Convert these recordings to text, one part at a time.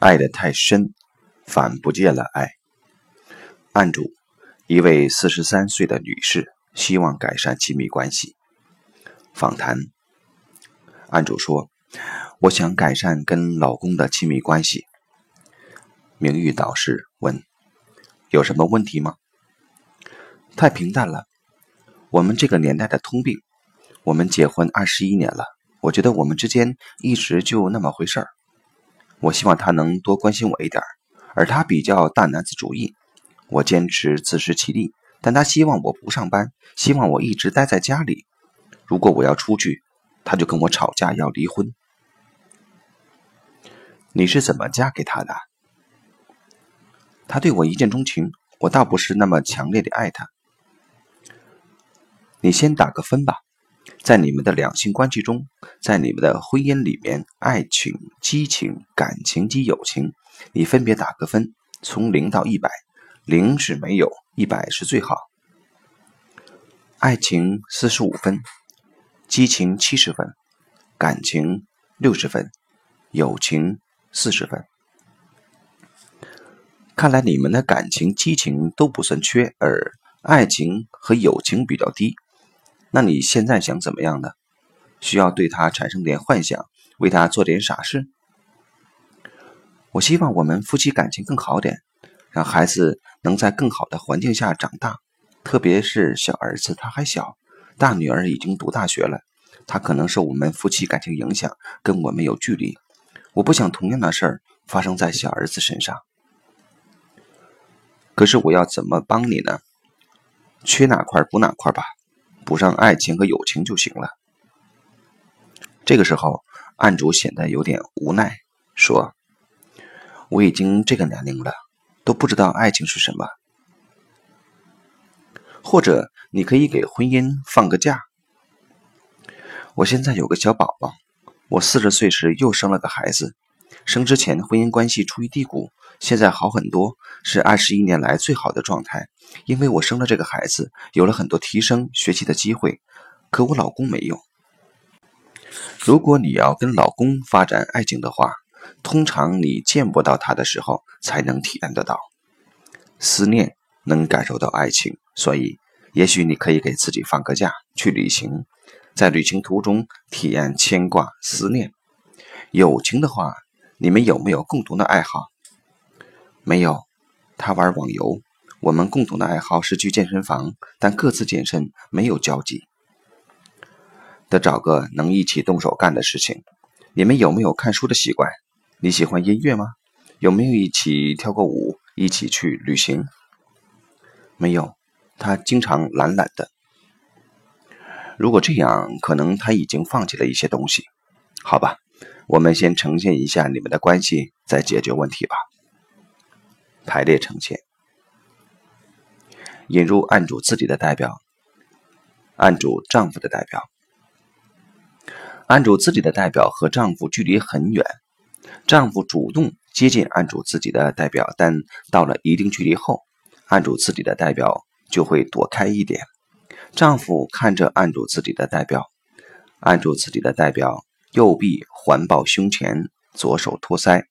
爱得太深，反不见了爱。案主：一位四十三岁的女士，希望改善亲密关系。访谈：案主说：“我想改善跟老公的亲密关系。”名誉导师问：“有什么问题吗？”太平淡了。我们这个年代的通病。我们结婚二十一年了，我觉得我们之间一直就那么回事儿。我希望他能多关心我一点，而他比较大男子主义。我坚持自食其力，但他希望我不上班，希望我一直待在家里。如果我要出去，他就跟我吵架要离婚。你是怎么嫁给他的？他对我一见钟情，我倒不是那么强烈的爱他。你先打个分吧。在你们的两性关系中，在你们的婚姻里面，爱情、激情、感情及友情，你分别打个分，从零到一百，零是没有，一百是最好。爱情四十五分，激情七十分，感情六十分，友情四十分。看来你们的感情、激情都不算缺，而爱情和友情比较低。那你现在想怎么样呢？需要对他产生点幻想，为他做点傻事。我希望我们夫妻感情更好点，让孩子能在更好的环境下长大。特别是小儿子，他还小，大女儿已经读大学了，他可能受我们夫妻感情影响，跟我们有距离。我不想同样的事儿发生在小儿子身上。可是我要怎么帮你呢？缺哪块补哪块吧。补上爱情和友情就行了。这个时候，案主显得有点无奈，说：“我已经这个年龄了，都不知道爱情是什么。或者，你可以给婚姻放个假。我现在有个小宝宝，我四十岁时又生了个孩子，生之前婚姻关系处于低谷，现在好很多，是二十一年来最好的状态。”因为我生了这个孩子，有了很多提升学习的机会，可我老公没有。如果你要跟老公发展爱情的话，通常你见不到他的时候才能体验得到思念，能感受到爱情。所以，也许你可以给自己放个假去旅行，在旅行途中体验牵挂、思念。友情的话，你们有没有共同的爱好？没有，他玩网游。我们共同的爱好是去健身房，但各自健身没有交集。得找个能一起动手干的事情。你们有没有看书的习惯？你喜欢音乐吗？有没有一起跳过舞？一起去旅行？没有，他经常懒懒的。如果这样，可能他已经放弃了一些东西。好吧，我们先呈现一下你们的关系，再解决问题吧。排列呈现。引入案主自己的代表，案主丈夫的代表，案主自己的代表和丈夫距离很远，丈夫主动接近案主自己的代表，但到了一定距离后，案主自己的代表就会躲开一点。丈夫看着案主自己的代表，案主自己的代表右臂环抱胸前，左手托腮，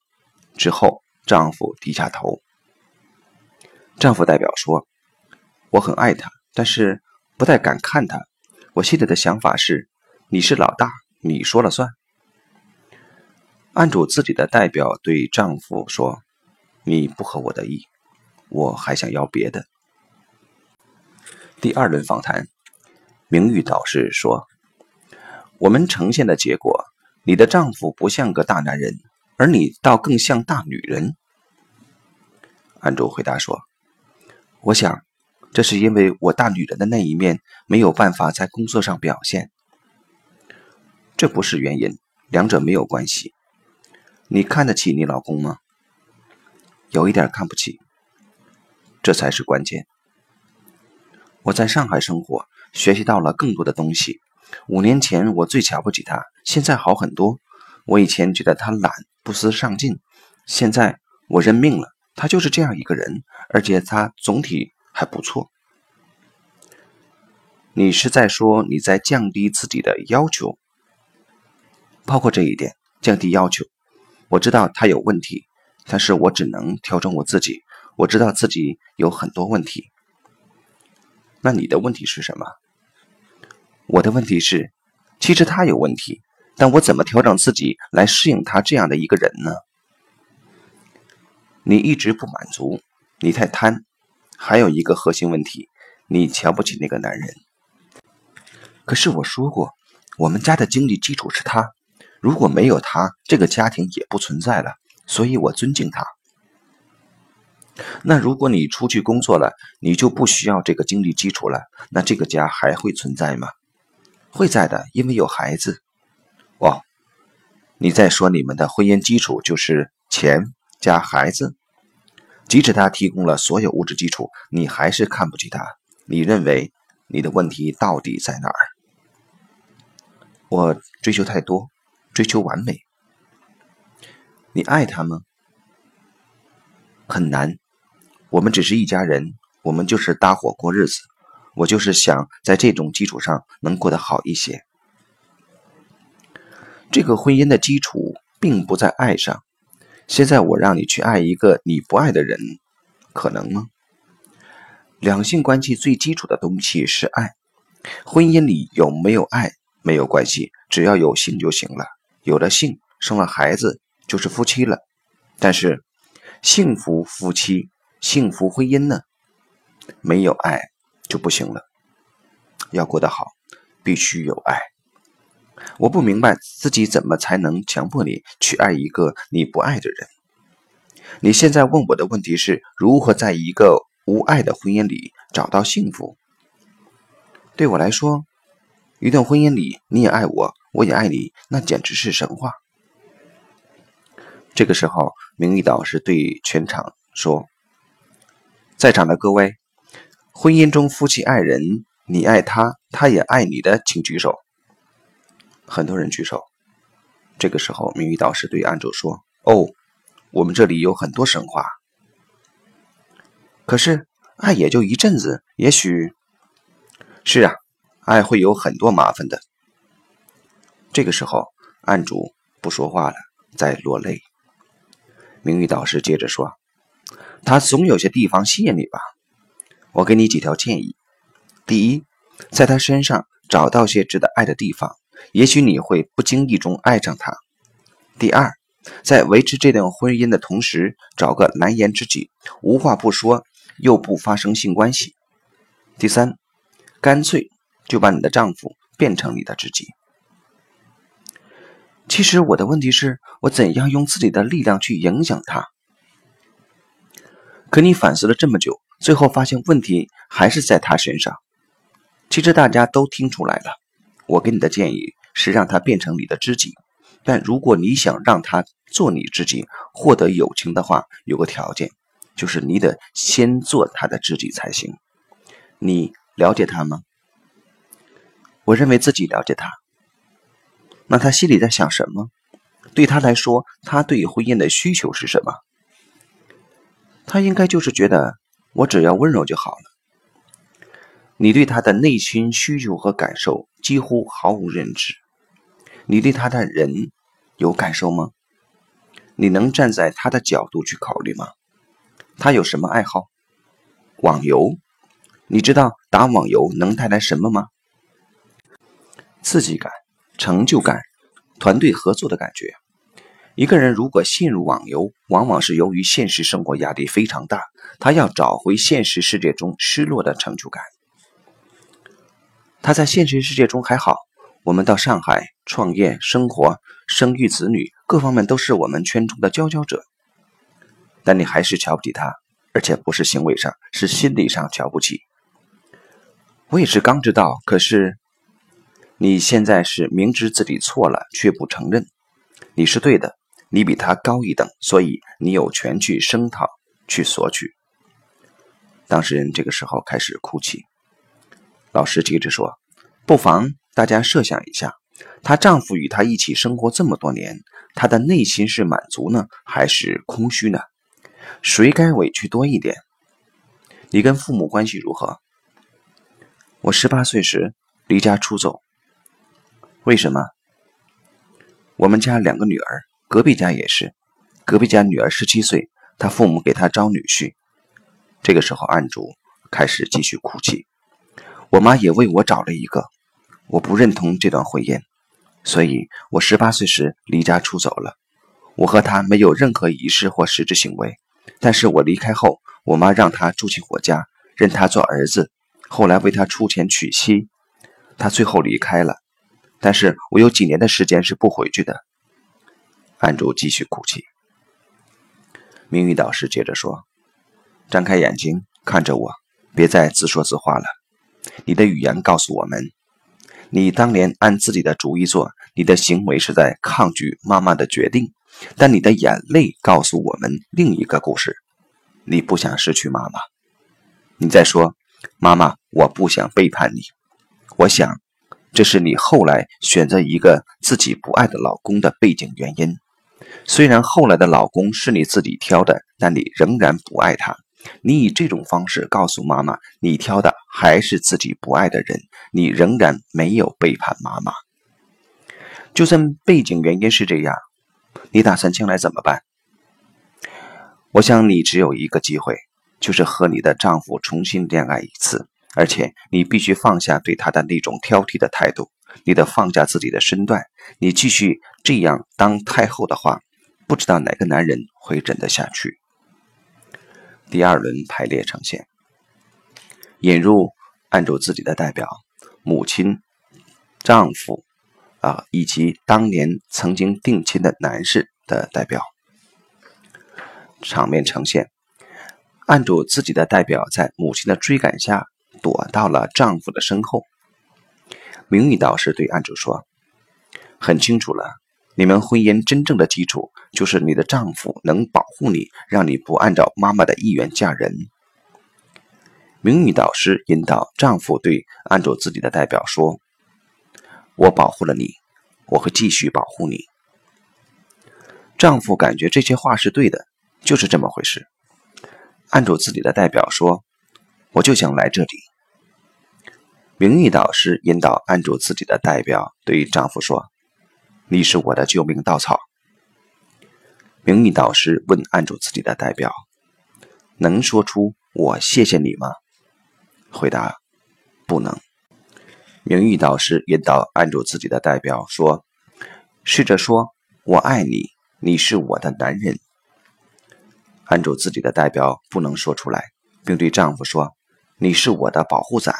之后丈夫低下头，丈夫代表说。我很爱他，但是不太敢看他。我现在的想法是：你是老大，你说了算。案主自己的代表对丈夫说：“你不合我的意，我还想要别的。”第二轮访谈，名誉导师说：“我们呈现的结果，你的丈夫不像个大男人，而你倒更像大女人。”案主回答说：“我想。”这是因为我大女人的那一面没有办法在工作上表现，这不是原因，两者没有关系。你看得起你老公吗？有一点看不起，这才是关键。我在上海生活，学习到了更多的东西。五年前我最瞧不起他，现在好很多。我以前觉得他懒，不思上进，现在我认命了，他就是这样一个人，而且他总体。还不错，你是在说你在降低自己的要求，包括这一点，降低要求。我知道他有问题，但是我只能调整我自己。我知道自己有很多问题。那你的问题是什么？我的问题是，其实他有问题，但我怎么调整自己来适应他这样的一个人呢？你一直不满足，你太贪，还有一个核心问题，你瞧不起那个男人。可是我说过，我们家的经济基础是他，如果没有他，这个家庭也不存在了。所以我尊敬他。那如果你出去工作了，你就不需要这个经济基础了，那这个家还会存在吗？会在的，因为有孩子。哦，你在说你们的婚姻基础就是钱加孩子？即使他提供了所有物质基础，你还是看不起他。你认为你的问题到底在哪儿？我追求太多，追求完美。你爱他吗？很难。我们只是一家人，我们就是搭伙过日子。我就是想在这种基础上能过得好一些。这个婚姻的基础并不在爱上。现在我让你去爱一个你不爱的人，可能吗？两性关系最基础的东西是爱。婚姻里有没有爱没有关系，只要有性就行了。有了性，生了孩子。就是夫妻了，但是幸福夫妻、幸福婚姻呢？没有爱就不行了。要过得好，必须有爱。我不明白自己怎么才能强迫你去爱一个你不爱的人。你现在问我的问题是如何在一个无爱的婚姻里找到幸福？对我来说，一段婚姻里你也爱我，我也爱你，那简直是神话。这个时候，明玉导师对全场说：“在场的各位，婚姻中夫妻爱人，你爱他，他也爱你的，请举手。”很多人举手。这个时候，明玉导师对安主说：“哦，我们这里有很多神话，可是爱也就一阵子，也许是啊，爱会有很多麻烦的。”这个时候，案主不说话了，在落泪。明玉导师接着说：“他总有些地方吸引你吧？我给你几条建议。第一，在他身上找到些值得爱的地方，也许你会不经意中爱上他。第二，在维持这段婚姻的同时，找个蓝颜知己，无话不说又不发生性关系。第三，干脆就把你的丈夫变成你的知己。”其实我的问题是我怎样用自己的力量去影响他？可你反思了这么久，最后发现问题还是在他身上。其实大家都听出来了，我给你的建议是让他变成你的知己。但如果你想让他做你知己，获得友情的话，有个条件，就是你得先做他的知己才行。你了解他吗？我认为自己了解他。那他心里在想什么？对他来说，他对婚姻的需求是什么？他应该就是觉得我只要温柔就好了。你对他的内心需求和感受几乎毫无认知。你对他的人有感受吗？你能站在他的角度去考虑吗？他有什么爱好？网游？你知道打网游能带来什么吗？刺激感。成就感、团队合作的感觉。一个人如果陷入网游，往往是由于现实生活压力非常大，他要找回现实世界中失落的成就感。他在现实世界中还好，我们到上海创业、生活、生育子女，各方面都是我们圈中的佼佼者。但你还是瞧不起他，而且不是行为上，是心理上瞧不起。我也是刚知道，可是。你现在是明知自己错了却不承认，你是对的，你比他高一等，所以你有权去声讨、去索取。当事人这个时候开始哭泣。老师接着说：“不妨大家设想一下，她丈夫与她一起生活这么多年，她的内心是满足呢，还是空虚呢？谁该委屈多一点？你跟父母关系如何？我十八岁时离家出走。”为什么？我们家两个女儿，隔壁家也是，隔壁家女儿十七岁，他父母给他招女婿。这个时候，案主开始继续哭泣。我妈也为我找了一个，我不认同这段婚姻，所以我十八岁时离家出走了。我和他没有任何仪式或实质行为，但是我离开后，我妈让他住进我家，认他做儿子，后来为他出钱娶妻。他最后离开了，但是我有几年的时间是不回去的。案主继续哭泣。明玉导师接着说：“张开眼睛看着我，别再自说自话了。你的语言告诉我们，你当年按自己的主意做，你的行为是在抗拒妈妈的决定。但你的眼泪告诉我们另一个故事：你不想失去妈妈。你在说，妈妈，我不想背叛你。我想，这是你后来选择一个自己不爱的老公的背景原因。”虽然后来的老公是你自己挑的，但你仍然不爱他。你以这种方式告诉妈妈，你挑的还是自己不爱的人，你仍然没有背叛妈妈。就算背景原因是这样，你打算将来怎么办？我想你只有一个机会，就是和你的丈夫重新恋爱一次，而且你必须放下对他的那种挑剔的态度。你得放下自己的身段，你继续这样当太后的话，不知道哪个男人会忍得下去。第二轮排列呈现，引入按住自己的代表母亲、丈夫啊，以及当年曾经定亲的男士的代表。场面呈现，按住自己的代表在母亲的追赶下，躲到了丈夫的身后。明玉导师对案主说：“很清楚了，你们婚姻真正的基础就是你的丈夫能保护你，让你不按照妈妈的意愿嫁人。”明玉导师引导丈夫对案主自己的代表说：“我保护了你，我会继续保护你。”丈夫感觉这些话是对的，就是这么回事。案主自己的代表说：“我就想来这里。”名誉导师引导按住自己的代表对丈夫说：“你是我的救命稻草。”名誉导师问按住自己的代表：“能说出我谢谢你吗？”回答：“不能。”名誉导师引导按住自己的代表说：“试着说我爱你，你是我的男人。”按住自己的代表不能说出来，并对丈夫说：“你是我的保护伞。”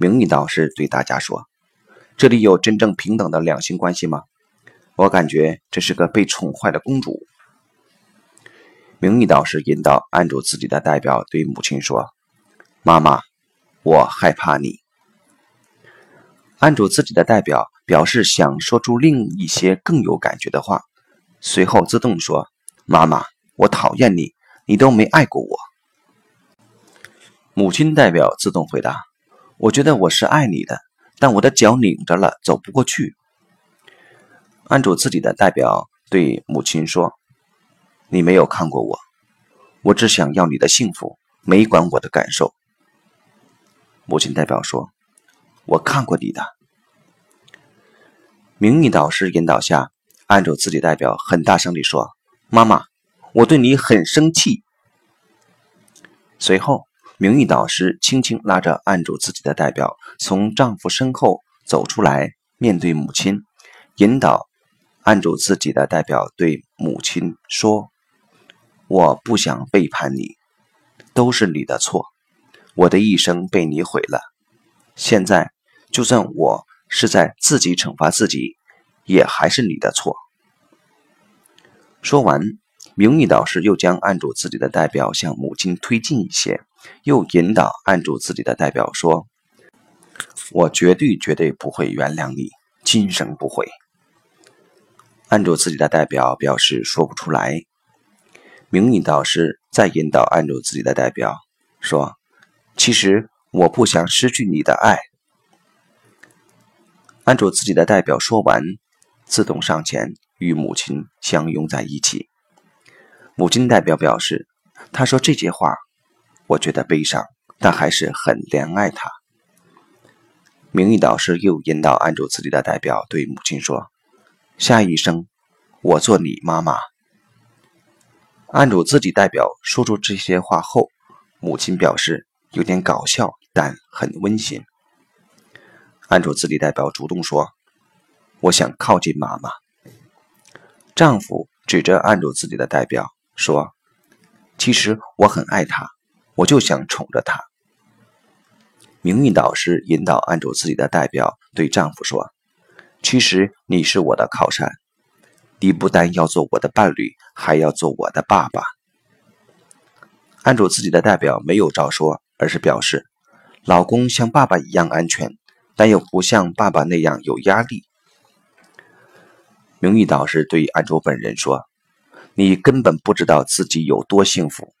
名誉导师对大家说：“这里有真正平等的两性关系吗？我感觉这是个被宠坏的公主。”名誉导师引导按住自己的代表对母亲说：“妈妈，我害怕你。”按住自己的代表表示想说出另一些更有感觉的话，随后自动说：“妈妈，我讨厌你，你都没爱过我。”母亲代表自动回答。我觉得我是爱你的，但我的脚拧着了，走不过去。按住自己的代表对母亲说：“你没有看过我，我只想要你的幸福，没管我的感受。”母亲代表说：“我看过你的。”名誉导师引导下，按住自己代表很大声地说：“妈妈，我对你很生气。”随后。名誉导师轻轻拉着按住自己的代表，从丈夫身后走出来，面对母亲，引导按住自己的代表对母亲说：“我不想背叛你，都是你的错，我的一生被你毁了。现在，就算我是在自己惩罚自己，也还是你的错。”说完。名誉导师又将按住自己的代表向母亲推进一些，又引导按住自己的代表说：“我绝对绝对不会原谅你，今生不会。”按住自己的代表表示说不出来。名誉导师再引导按住自己的代表说：“其实我不想失去你的爱。”按住自己的代表说完，自动上前与母亲相拥在一起。母亲代表表示：“他说这些话，我觉得悲伤，但还是很怜爱他。”名誉导师又引导按住自己的代表对母亲说：“下一生，我做你妈妈。”案主自己代表说出这些话后，母亲表示有点搞笑，但很温馨。案主自己代表主动说：“我想靠近妈妈。”丈夫指着案主自己的代表说：“其实我很爱他，我就想宠着他。”名誉导师引导案主自己的代表对丈夫说：“其实你是我的靠山，你不但要做我的伴侣，还要做我的爸爸。”案主自己的代表没有照说，而是表示：“老公像爸爸一样安全，但又不像爸爸那样有压力。”名誉导师对案主本人说：“你根本不知道自己有多幸福。”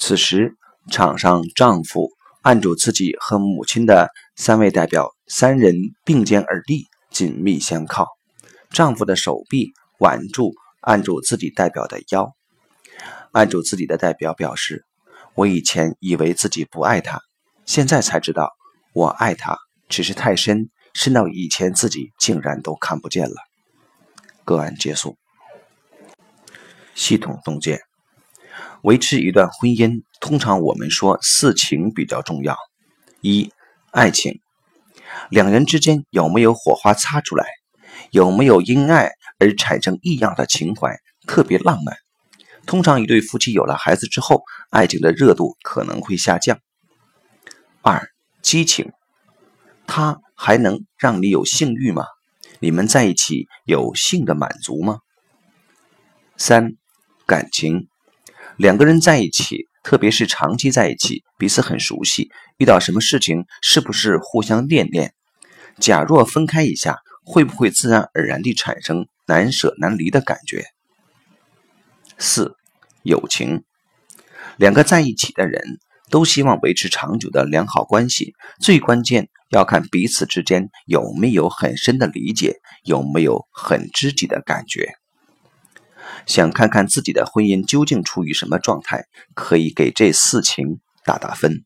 此时，场上丈夫、按住自己和母亲的三位代表三人并肩而立，紧密相靠。丈夫的手臂挽住按住自己代表的腰。按住自己的代表表示：“我以前以为自己不爱他，现在才知道我爱他，只是太深。”深到以前自己竟然都看不见了。个案结束。系统洞见：维持一段婚姻，通常我们说四情比较重要。一、爱情，两人之间有没有火花擦出来？有没有因爱而产生异样的情怀，特别浪漫？通常一对夫妻有了孩子之后，爱情的热度可能会下降。二、激情。他还能让你有性欲吗？你们在一起有性的满足吗？三、感情，两个人在一起，特别是长期在一起，彼此很熟悉，遇到什么事情是不是互相恋恋？假若分开一下，会不会自然而然地产生难舍难离的感觉？四、友情，两个在一起的人都希望维持长久的良好关系，最关键。要看彼此之间有没有很深的理解，有没有很知己的感觉。想看看自己的婚姻究竟处于什么状态，可以给这四情打打分。